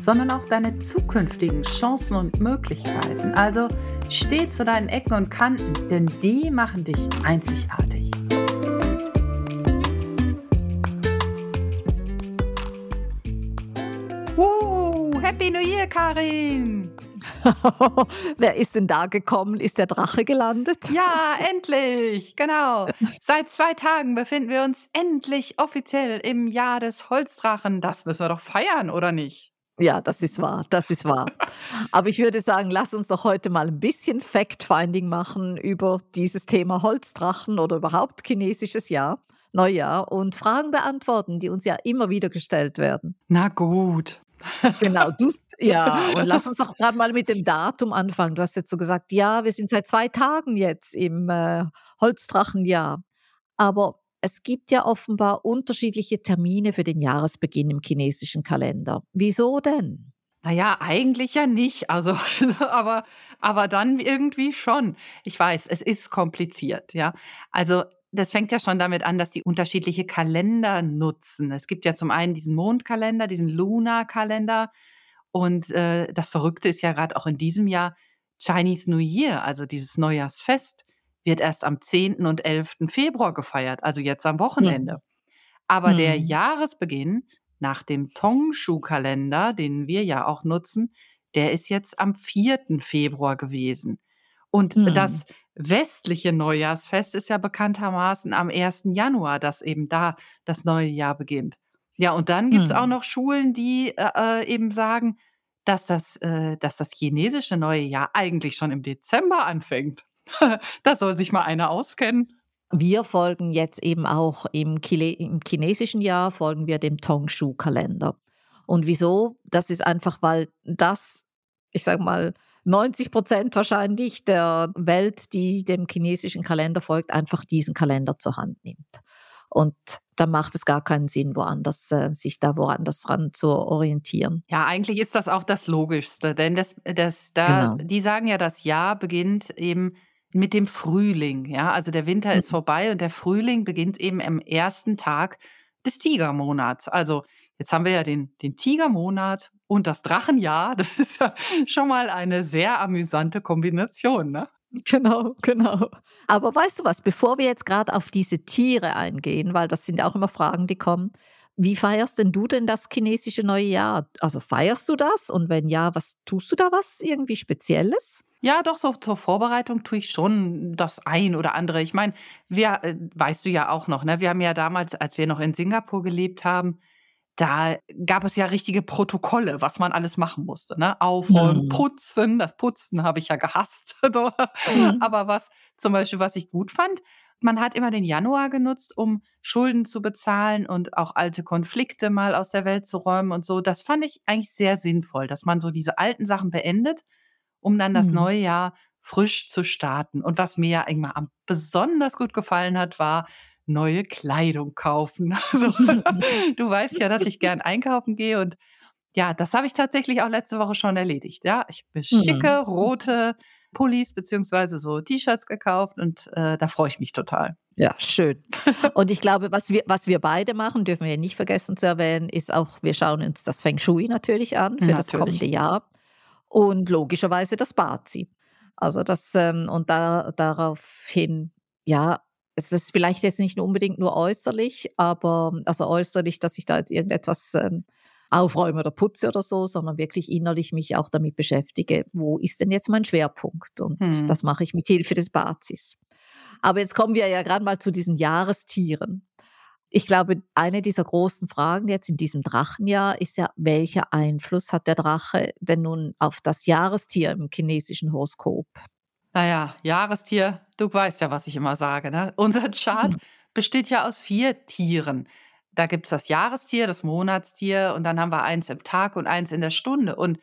sondern auch deine zukünftigen Chancen und Möglichkeiten. Also steh zu deinen Ecken und Kanten, denn die machen dich einzigartig. Uh, Happy New Year, Karin! Wer ist denn da gekommen? Ist der Drache gelandet? Ja, endlich! Genau. Seit zwei Tagen befinden wir uns endlich offiziell im Jahr des Holzdrachen. Das müssen wir doch feiern, oder nicht? Ja, das ist wahr, das ist wahr. Aber ich würde sagen, lass uns doch heute mal ein bisschen Fact-Finding machen über dieses Thema Holzdrachen oder überhaupt chinesisches Jahr, Neujahr und Fragen beantworten, die uns ja immer wieder gestellt werden. Na gut. Genau, du, ja, und lass uns doch gerade mal mit dem Datum anfangen. Du hast jetzt so gesagt, ja, wir sind seit zwei Tagen jetzt im äh, Holzdrachenjahr. Aber es gibt ja offenbar unterschiedliche Termine für den Jahresbeginn im chinesischen Kalender. Wieso denn? Naja, eigentlich ja nicht. Also, aber, aber dann irgendwie schon. Ich weiß, es ist kompliziert, ja. Also, das fängt ja schon damit an, dass die unterschiedliche Kalender nutzen. Es gibt ja zum einen diesen Mondkalender, diesen Lunarkalender. Und äh, das Verrückte ist ja gerade auch in diesem Jahr Chinese New Year, also dieses Neujahrsfest wird erst am 10. und 11. Februar gefeiert, also jetzt am Wochenende. Ja. Aber mhm. der Jahresbeginn nach dem Tongshu-Kalender, den wir ja auch nutzen, der ist jetzt am 4. Februar gewesen. Und mhm. das westliche Neujahrsfest ist ja bekanntermaßen am 1. Januar, dass eben da das neue Jahr beginnt. Ja, und dann gibt es mhm. auch noch Schulen, die äh, äh, eben sagen, dass das, äh, dass das chinesische neue Jahr eigentlich schon im Dezember anfängt. da soll sich mal einer auskennen. Wir folgen jetzt eben auch im, Chile im chinesischen Jahr, folgen wir dem Tongshu-Kalender. Und wieso? Das ist einfach, weil das, ich sage mal, 90 Prozent wahrscheinlich der Welt, die dem chinesischen Kalender folgt, einfach diesen Kalender zur Hand nimmt. Und da macht es gar keinen Sinn, woanders, äh, sich da woanders dran zu orientieren. Ja, eigentlich ist das auch das Logischste, denn das, das, da, genau. die sagen ja, das Jahr beginnt eben mit dem Frühling. Ja, also der Winter mhm. ist vorbei und der Frühling beginnt eben am ersten Tag des Tigermonats. Also jetzt haben wir ja den, den Tigermonat und das Drachenjahr. Das ist ja schon mal eine sehr amüsante Kombination, ne? Genau, genau. Aber weißt du was, bevor wir jetzt gerade auf diese Tiere eingehen, weil das sind ja auch immer Fragen, die kommen, wie feierst denn du denn das chinesische neue Jahr? Also feierst du das? Und wenn ja, was tust du da was irgendwie Spezielles? Ja, doch, so zur Vorbereitung tue ich schon das ein oder andere. Ich meine, wir, äh, weißt du ja auch noch, ne? Wir haben ja damals, als wir noch in Singapur gelebt haben, da gab es ja richtige Protokolle, was man alles machen musste. Ne? Aufräumen, mhm. putzen. Das Putzen habe ich ja gehasst. mhm. Aber was zum Beispiel, was ich gut fand, man hat immer den Januar genutzt, um Schulden zu bezahlen und auch alte Konflikte mal aus der Welt zu räumen und so. Das fand ich eigentlich sehr sinnvoll, dass man so diese alten Sachen beendet um dann das mhm. neue Jahr frisch zu starten. Und was mir ja immer besonders gut gefallen hat, war neue Kleidung kaufen. Also, du weißt ja, dass ich gern einkaufen gehe und ja, das habe ich tatsächlich auch letzte Woche schon erledigt. Ja, ich habe schicke mhm. rote Pullis beziehungsweise so T-Shirts gekauft und äh, da freue ich mich total. Ja, schön. Und ich glaube, was wir, was wir beide machen, dürfen wir nicht vergessen zu erwähnen, ist auch, wir schauen uns das Feng Shui natürlich an für natürlich. das kommende Jahr und logischerweise das Bazi. Also das, ähm, und da, daraufhin, ja, es ist vielleicht jetzt nicht unbedingt nur äußerlich, aber also äußerlich, dass ich da jetzt irgendetwas ähm, aufräume oder putze oder so, sondern wirklich innerlich mich auch damit beschäftige, wo ist denn jetzt mein Schwerpunkt? Und hm. das mache ich mit Hilfe des Bazis. Aber jetzt kommen wir ja gerade mal zu diesen Jahrestieren. Ich glaube, eine dieser großen Fragen jetzt in diesem Drachenjahr ist ja, welcher Einfluss hat der Drache denn nun auf das Jahrestier im chinesischen Horoskop? Naja, Jahrestier, du weißt ja, was ich immer sage. Ne? Unser Chart hm. besteht ja aus vier Tieren. Da gibt es das Jahrestier, das Monatstier und dann haben wir eins im Tag und eins in der Stunde. Und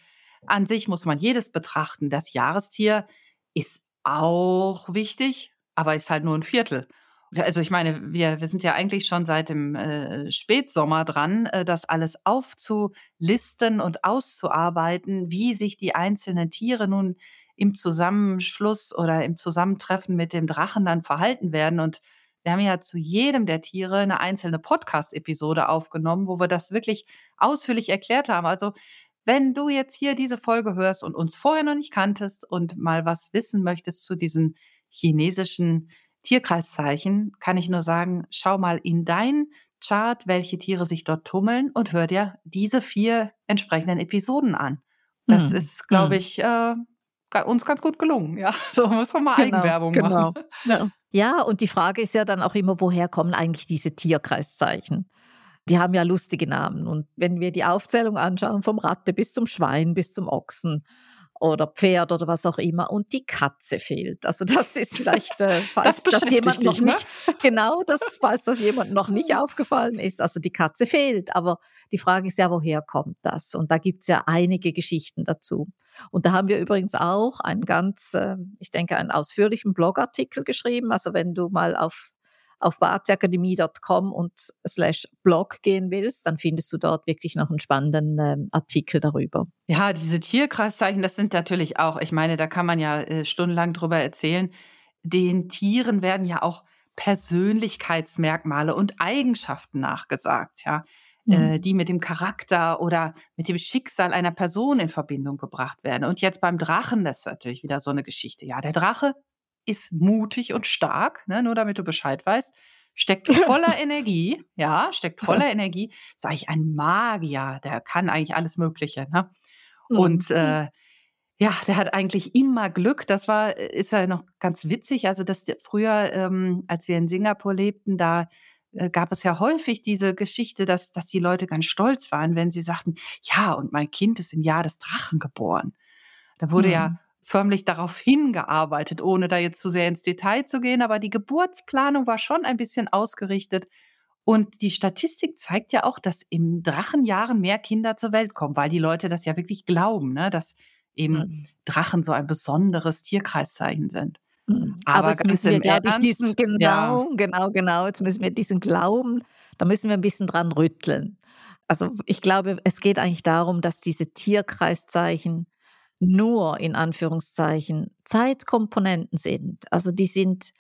an sich muss man jedes betrachten. Das Jahrestier ist auch wichtig, aber ist halt nur ein Viertel. Also ich meine, wir, wir sind ja eigentlich schon seit dem äh, Spätsommer dran, äh, das alles aufzulisten und auszuarbeiten, wie sich die einzelnen Tiere nun im Zusammenschluss oder im Zusammentreffen mit dem Drachen dann verhalten werden. Und wir haben ja zu jedem der Tiere eine einzelne Podcast-Episode aufgenommen, wo wir das wirklich ausführlich erklärt haben. Also wenn du jetzt hier diese Folge hörst und uns vorher noch nicht kanntest und mal was wissen möchtest zu diesen chinesischen Tierkreiszeichen, kann ich nur sagen, schau mal in dein Chart, welche Tiere sich dort tummeln und hör dir diese vier entsprechenden Episoden an. Das mhm. ist, glaube hm. ich, äh, uns ganz gut gelungen. Ja, so muss man mal genau, Eigenwerbung genau. machen. Ja. ja, und die Frage ist ja dann auch immer, woher kommen eigentlich diese Tierkreiszeichen? Die haben ja lustige Namen. Und wenn wir die Aufzählung anschauen, vom Ratte bis zum Schwein bis zum Ochsen, oder Pferd oder was auch immer und die Katze fehlt. Also das ist vielleicht, äh, falls das, das jemand noch ne? nicht, genau, das, falls das jemand noch nicht aufgefallen ist. Also die Katze fehlt, aber die Frage ist ja, woher kommt das? Und da gibt es ja einige Geschichten dazu. Und da haben wir übrigens auch einen ganz, äh, ich denke, einen ausführlichen Blogartikel geschrieben. Also wenn du mal auf auf bartakademie.com und slash blog gehen willst, dann findest du dort wirklich noch einen spannenden äh, Artikel darüber. Ja, diese Tierkreiszeichen, das sind natürlich auch, ich meine, da kann man ja äh, stundenlang drüber erzählen. Den Tieren werden ja auch Persönlichkeitsmerkmale und Eigenschaften nachgesagt, ja. Äh, mhm. die mit dem Charakter oder mit dem Schicksal einer Person in Verbindung gebracht werden. Und jetzt beim Drachen, das ist natürlich wieder so eine Geschichte. Ja, der Drache ist mutig und stark, ne, nur damit du Bescheid weißt. Steckt voller Energie, ja, steckt voller Energie. Sag ich, ein Magier, der kann eigentlich alles Mögliche. Ne? Mhm. Und äh, ja, der hat eigentlich immer Glück. Das war, ist ja noch ganz witzig. Also, dass früher, ähm, als wir in Singapur lebten, da äh, gab es ja häufig diese Geschichte, dass, dass die Leute ganz stolz waren, wenn sie sagten, ja, und mein Kind ist im Jahr des Drachen geboren. Da wurde mhm. ja förmlich darauf hingearbeitet, ohne da jetzt zu sehr ins Detail zu gehen. Aber die Geburtsplanung war schon ein bisschen ausgerichtet. Und die Statistik zeigt ja auch, dass im Drachenjahren mehr Kinder zur Welt kommen, weil die Leute das ja wirklich glauben, ne? dass eben mhm. Drachen so ein besonderes Tierkreiszeichen sind. Mhm. Aber, Aber jetzt müssen wir, glaube ich, diesen, genau, ja. genau, genau, jetzt müssen wir diesen Glauben, da müssen wir ein bisschen dran rütteln. Also ich glaube, es geht eigentlich darum, dass diese Tierkreiszeichen nur in Anführungszeichen Zeitkomponenten sind. Also die sind,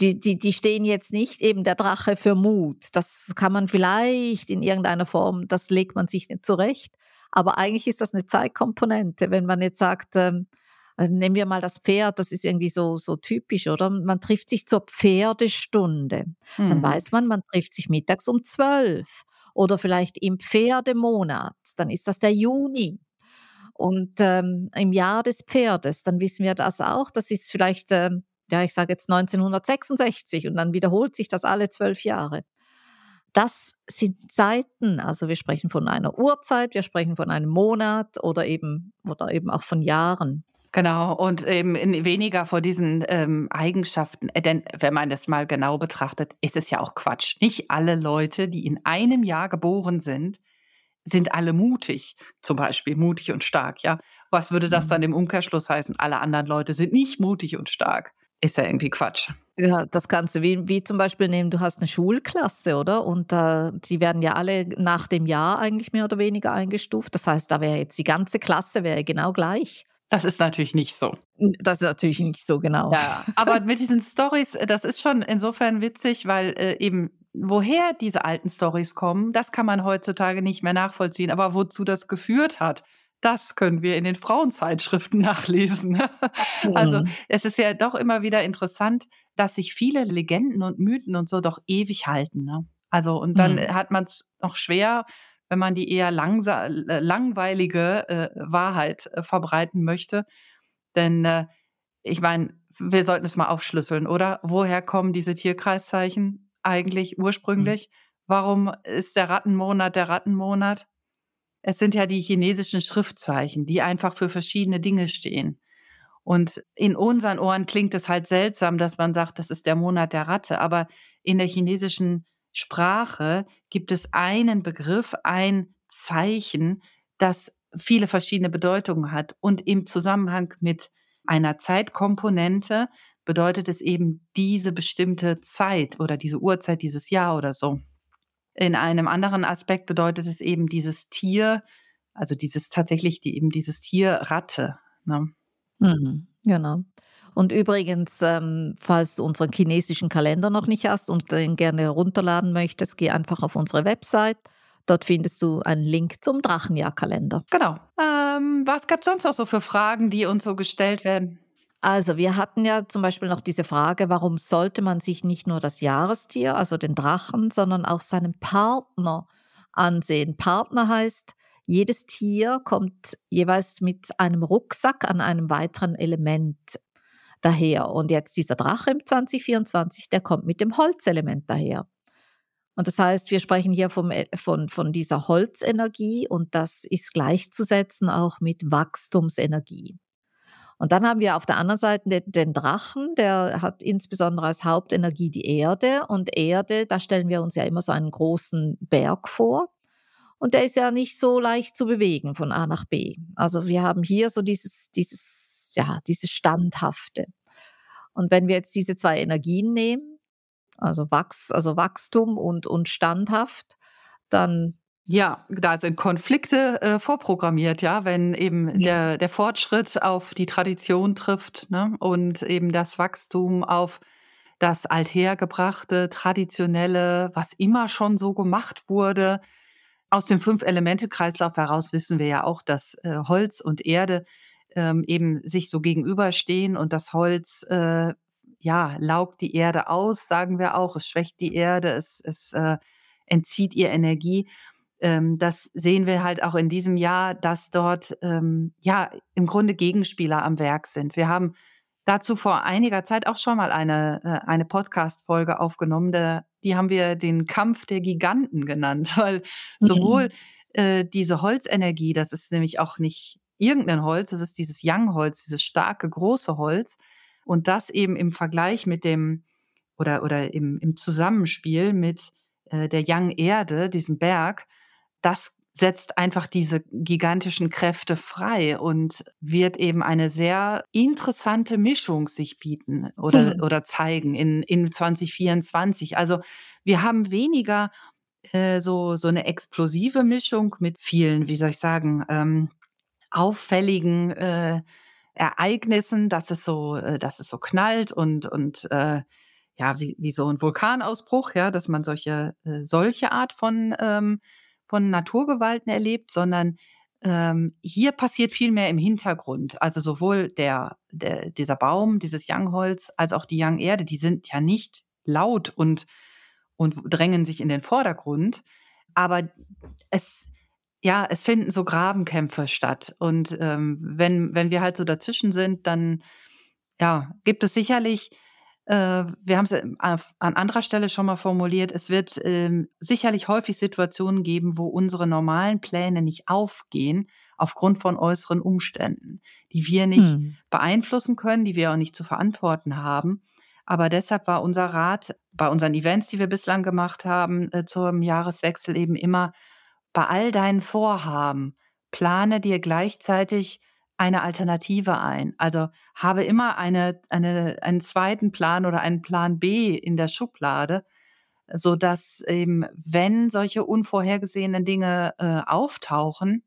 die, die, die stehen jetzt nicht eben der Drache für Mut. Das kann man vielleicht in irgendeiner Form, das legt man sich nicht zurecht. Aber eigentlich ist das eine Zeitkomponente. Wenn man jetzt sagt, ähm, also nehmen wir mal das Pferd, das ist irgendwie so, so typisch, oder? Man trifft sich zur Pferdestunde. Mhm. Dann weiß man, man trifft sich mittags um zwölf. Oder vielleicht im Pferdemonat, dann ist das der Juni. Und ähm, im Jahr des Pferdes, dann wissen wir das auch. Das ist vielleicht, äh, ja, ich sage jetzt 1966 und dann wiederholt sich das alle zwölf Jahre. Das sind Zeiten, also wir sprechen von einer Uhrzeit, wir sprechen von einem Monat oder eben, oder eben auch von Jahren. Genau, und eben weniger vor diesen ähm, Eigenschaften. Äh, denn wenn man das mal genau betrachtet, ist es ja auch Quatsch. Nicht alle Leute, die in einem Jahr geboren sind, sind alle mutig, zum Beispiel mutig und stark, ja. Was würde das mhm. dann im Umkehrschluss heißen? Alle anderen Leute sind nicht mutig und stark. Ist ja irgendwie Quatsch. Ja, das Ganze, wie, wie zum Beispiel nehmen, du hast eine Schulklasse, oder? Und äh, die werden ja alle nach dem Jahr eigentlich mehr oder weniger eingestuft. Das heißt, da wäre jetzt die ganze Klasse wäre genau gleich. Das ist natürlich nicht so. Das ist natürlich nicht so, genau. Ja, aber mit diesen Stories, das ist schon insofern witzig, weil äh, eben woher diese alten Stories kommen, das kann man heutzutage nicht mehr nachvollziehen. Aber wozu das geführt hat, das können wir in den Frauenzeitschriften nachlesen. Also es ist ja doch immer wieder interessant, dass sich viele Legenden und Mythen und so doch ewig halten. Ne? Also und dann mhm. hat man es noch schwer, wenn man die eher äh, langweilige äh, Wahrheit äh, verbreiten möchte. Denn äh, ich meine, wir sollten es mal aufschlüsseln, oder? Woher kommen diese Tierkreiszeichen? Eigentlich mhm. ursprünglich? Mhm. Warum ist der Rattenmonat der Rattenmonat? Es sind ja die chinesischen Schriftzeichen, die einfach für verschiedene Dinge stehen. Und in unseren Ohren klingt es halt seltsam, dass man sagt, das ist der Monat der Ratte. Aber in der chinesischen Sprache gibt es einen Begriff, ein Zeichen, das viele verschiedene Bedeutungen hat und im Zusammenhang mit einer Zeitkomponente bedeutet es eben diese bestimmte Zeit oder diese Uhrzeit, dieses Jahr oder so. In einem anderen Aspekt bedeutet es eben dieses Tier, also dieses tatsächlich die, eben dieses Tier Ratte. Ne? Mhm, genau. Und übrigens, ähm, falls du unseren chinesischen Kalender noch nicht hast und den gerne herunterladen möchtest, geh einfach auf unsere Website. Dort findest du einen Link zum Drachenjahrkalender. Genau. Ähm, was gab es sonst noch so für Fragen, die uns so gestellt werden? Also wir hatten ja zum Beispiel noch diese Frage, warum sollte man sich nicht nur das Jahrestier, also den Drachen, sondern auch seinen Partner ansehen. Partner heißt, jedes Tier kommt jeweils mit einem Rucksack an einem weiteren Element daher. Und jetzt dieser Drache im 2024, der kommt mit dem Holzelement daher. Und das heißt, wir sprechen hier vom, äh, von, von dieser Holzenergie und das ist gleichzusetzen auch mit Wachstumsenergie. Und dann haben wir auf der anderen Seite den, Drachen, der hat insbesondere als Hauptenergie die Erde. Und Erde, da stellen wir uns ja immer so einen großen Berg vor. Und der ist ja nicht so leicht zu bewegen von A nach B. Also wir haben hier so dieses, dieses, ja, dieses Standhafte. Und wenn wir jetzt diese zwei Energien nehmen, also, Wachs, also Wachstum und, und standhaft, dann ja, da sind Konflikte äh, vorprogrammiert, ja, wenn eben ja. der, der Fortschritt auf die Tradition trifft ne? und eben das Wachstum auf das althergebrachte, traditionelle, was immer schon so gemacht wurde. Aus dem Fünf-Elemente-Kreislauf heraus wissen wir ja auch, dass äh, Holz und Erde ähm, eben sich so gegenüberstehen und das Holz äh, ja laugt die Erde aus, sagen wir auch. Es schwächt die Erde, es, es äh, entzieht ihr Energie ähm, das sehen wir halt auch in diesem Jahr, dass dort ähm, ja im Grunde Gegenspieler am Werk sind. Wir haben dazu vor einiger Zeit auch schon mal eine, äh, eine Podcast-Folge aufgenommen. Der, die haben wir den Kampf der Giganten genannt, weil sowohl äh, diese Holzenergie, das ist nämlich auch nicht irgendein Holz, das ist dieses Young-Holz, dieses starke, große Holz. Und das eben im Vergleich mit dem oder, oder im, im Zusammenspiel mit äh, der Young Erde, diesem Berg, das setzt einfach diese gigantischen Kräfte frei und wird eben eine sehr interessante Mischung sich bieten oder, mhm. oder zeigen in, in 2024. Also wir haben weniger äh, so, so eine explosive Mischung mit vielen, wie soll ich sagen, ähm, auffälligen äh, Ereignissen, dass es so, äh, dass es so knallt und, und äh, ja, wie, wie so ein Vulkanausbruch, ja, dass man solche, äh, solche Art von ähm, von Naturgewalten erlebt, sondern ähm, hier passiert viel mehr im Hintergrund. Also sowohl der, der, dieser Baum, dieses Youngholz, als auch die Young Erde, die sind ja nicht laut und, und drängen sich in den Vordergrund. Aber es, ja, es finden so Grabenkämpfe statt. Und ähm, wenn, wenn wir halt so dazwischen sind, dann ja, gibt es sicherlich wir haben es äh, an anderer Stelle schon mal formuliert, es wird ähm, sicherlich häufig Situationen geben, wo unsere normalen Pläne nicht aufgehen aufgrund von äußeren Umständen, die wir nicht hm. beeinflussen können, die wir auch nicht zu verantworten haben. Aber deshalb war unser Rat bei unseren Events, die wir bislang gemacht haben, äh, zum Jahreswechsel eben immer, bei all deinen Vorhaben, plane dir gleichzeitig eine Alternative ein. Also habe immer eine, eine, einen zweiten Plan oder einen Plan B in der Schublade, so dass eben, wenn solche unvorhergesehenen Dinge äh, auftauchen,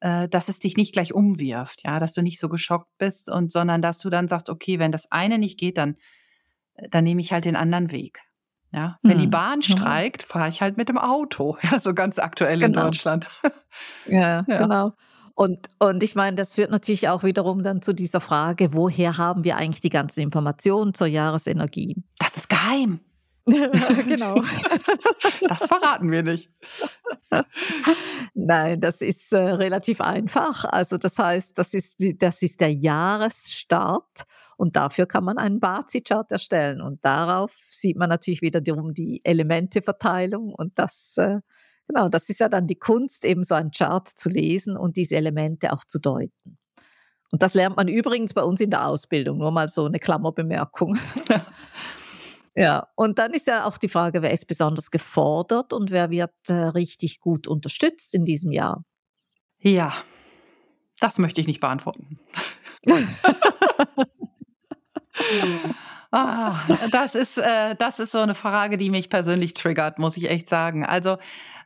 äh, dass es dich nicht gleich umwirft, ja, dass du nicht so geschockt bist und sondern dass du dann sagst, okay, wenn das eine nicht geht, dann, dann nehme ich halt den anderen Weg. Ja, wenn hm. die Bahn streikt, fahre ich halt mit dem Auto. Ja, so ganz aktuell genau. in Deutschland. ja, ja, genau. Und, und ich meine, das führt natürlich auch wiederum dann zu dieser Frage, woher haben wir eigentlich die ganzen Informationen zur Jahresenergie? Das ist geheim. genau. Das verraten wir nicht. Nein, das ist äh, relativ einfach. Also das heißt, das ist, die, das ist der Jahresstart und dafür kann man einen Bazi-Chart erstellen. Und darauf sieht man natürlich wiederum die Elementeverteilung und das äh, Genau, das ist ja dann die Kunst, eben so einen Chart zu lesen und diese Elemente auch zu deuten. Und das lernt man übrigens bei uns in der Ausbildung, nur mal so eine Klammerbemerkung. ja, und dann ist ja auch die Frage, wer ist besonders gefordert und wer wird äh, richtig gut unterstützt in diesem Jahr? Ja, Das möchte ich nicht beantworten. ah, das, ist, äh, das ist so eine Frage, die mich persönlich triggert, muss ich echt sagen. Also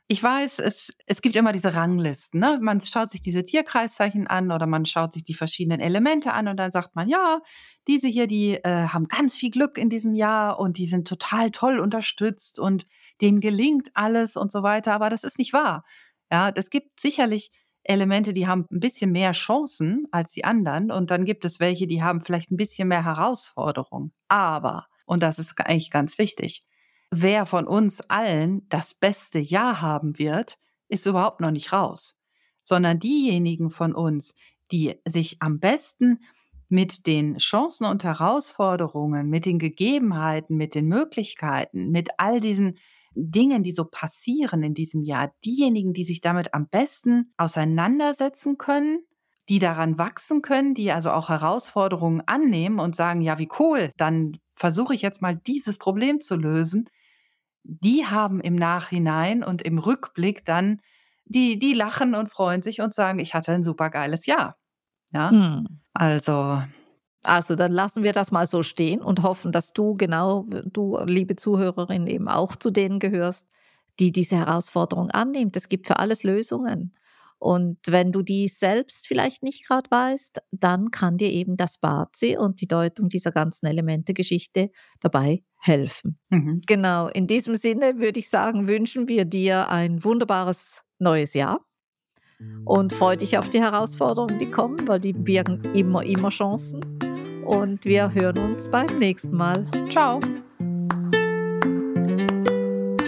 ich weiß, es, es gibt immer diese Ranglisten. Ne? Man schaut sich diese Tierkreiszeichen an oder man schaut sich die verschiedenen Elemente an und dann sagt man, ja, diese hier, die äh, haben ganz viel Glück in diesem Jahr und die sind total toll unterstützt und denen gelingt alles und so weiter. Aber das ist nicht wahr. Ja, es gibt sicherlich Elemente, die haben ein bisschen mehr Chancen als die anderen und dann gibt es welche, die haben vielleicht ein bisschen mehr Herausforderungen. Aber, und das ist eigentlich ganz wichtig, wer von uns allen das beste Jahr haben wird, ist überhaupt noch nicht raus, sondern diejenigen von uns, die sich am besten mit den Chancen und Herausforderungen, mit den Gegebenheiten, mit den Möglichkeiten, mit all diesen Dingen, die so passieren in diesem Jahr, diejenigen, die sich damit am besten auseinandersetzen können, die daran wachsen können, die also auch Herausforderungen annehmen und sagen, ja, wie cool, dann versuche ich jetzt mal dieses Problem zu lösen, die haben im Nachhinein und im Rückblick dann, die, die lachen und freuen sich und sagen, ich hatte ein super geiles Jahr. Ja, hm. also also dann lassen wir das mal so stehen und hoffen, dass du genau, du, liebe Zuhörerin, eben auch zu denen gehörst, die diese Herausforderung annimmt. Es gibt für alles Lösungen. Und wenn du die selbst vielleicht nicht gerade weißt, dann kann dir eben das Bazi und die Deutung dieser ganzen Elemente-Geschichte dabei helfen. Mhm. Genau, in diesem Sinne würde ich sagen, wünschen wir dir ein wunderbares neues Jahr und freu dich auf die Herausforderungen, die kommen, weil die birgen immer, immer Chancen und wir hören uns beim nächsten Mal. Ciao!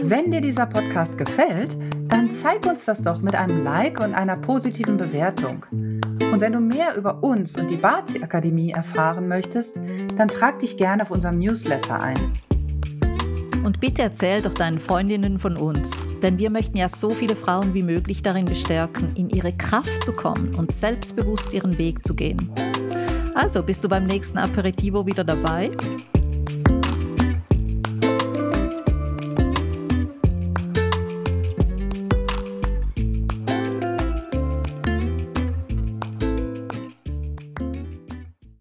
Wenn dir dieser Podcast gefällt, dann zeig uns das doch mit einem Like und einer positiven Bewertung. Und wenn du mehr über uns und die Bazi Akademie erfahren möchtest, dann trag dich gerne auf unserem Newsletter ein. Und bitte erzähl doch deinen Freundinnen von uns, denn wir möchten ja so viele Frauen wie möglich darin bestärken, in ihre Kraft zu kommen und selbstbewusst ihren Weg zu gehen. Also bist du beim nächsten Aperitivo wieder dabei?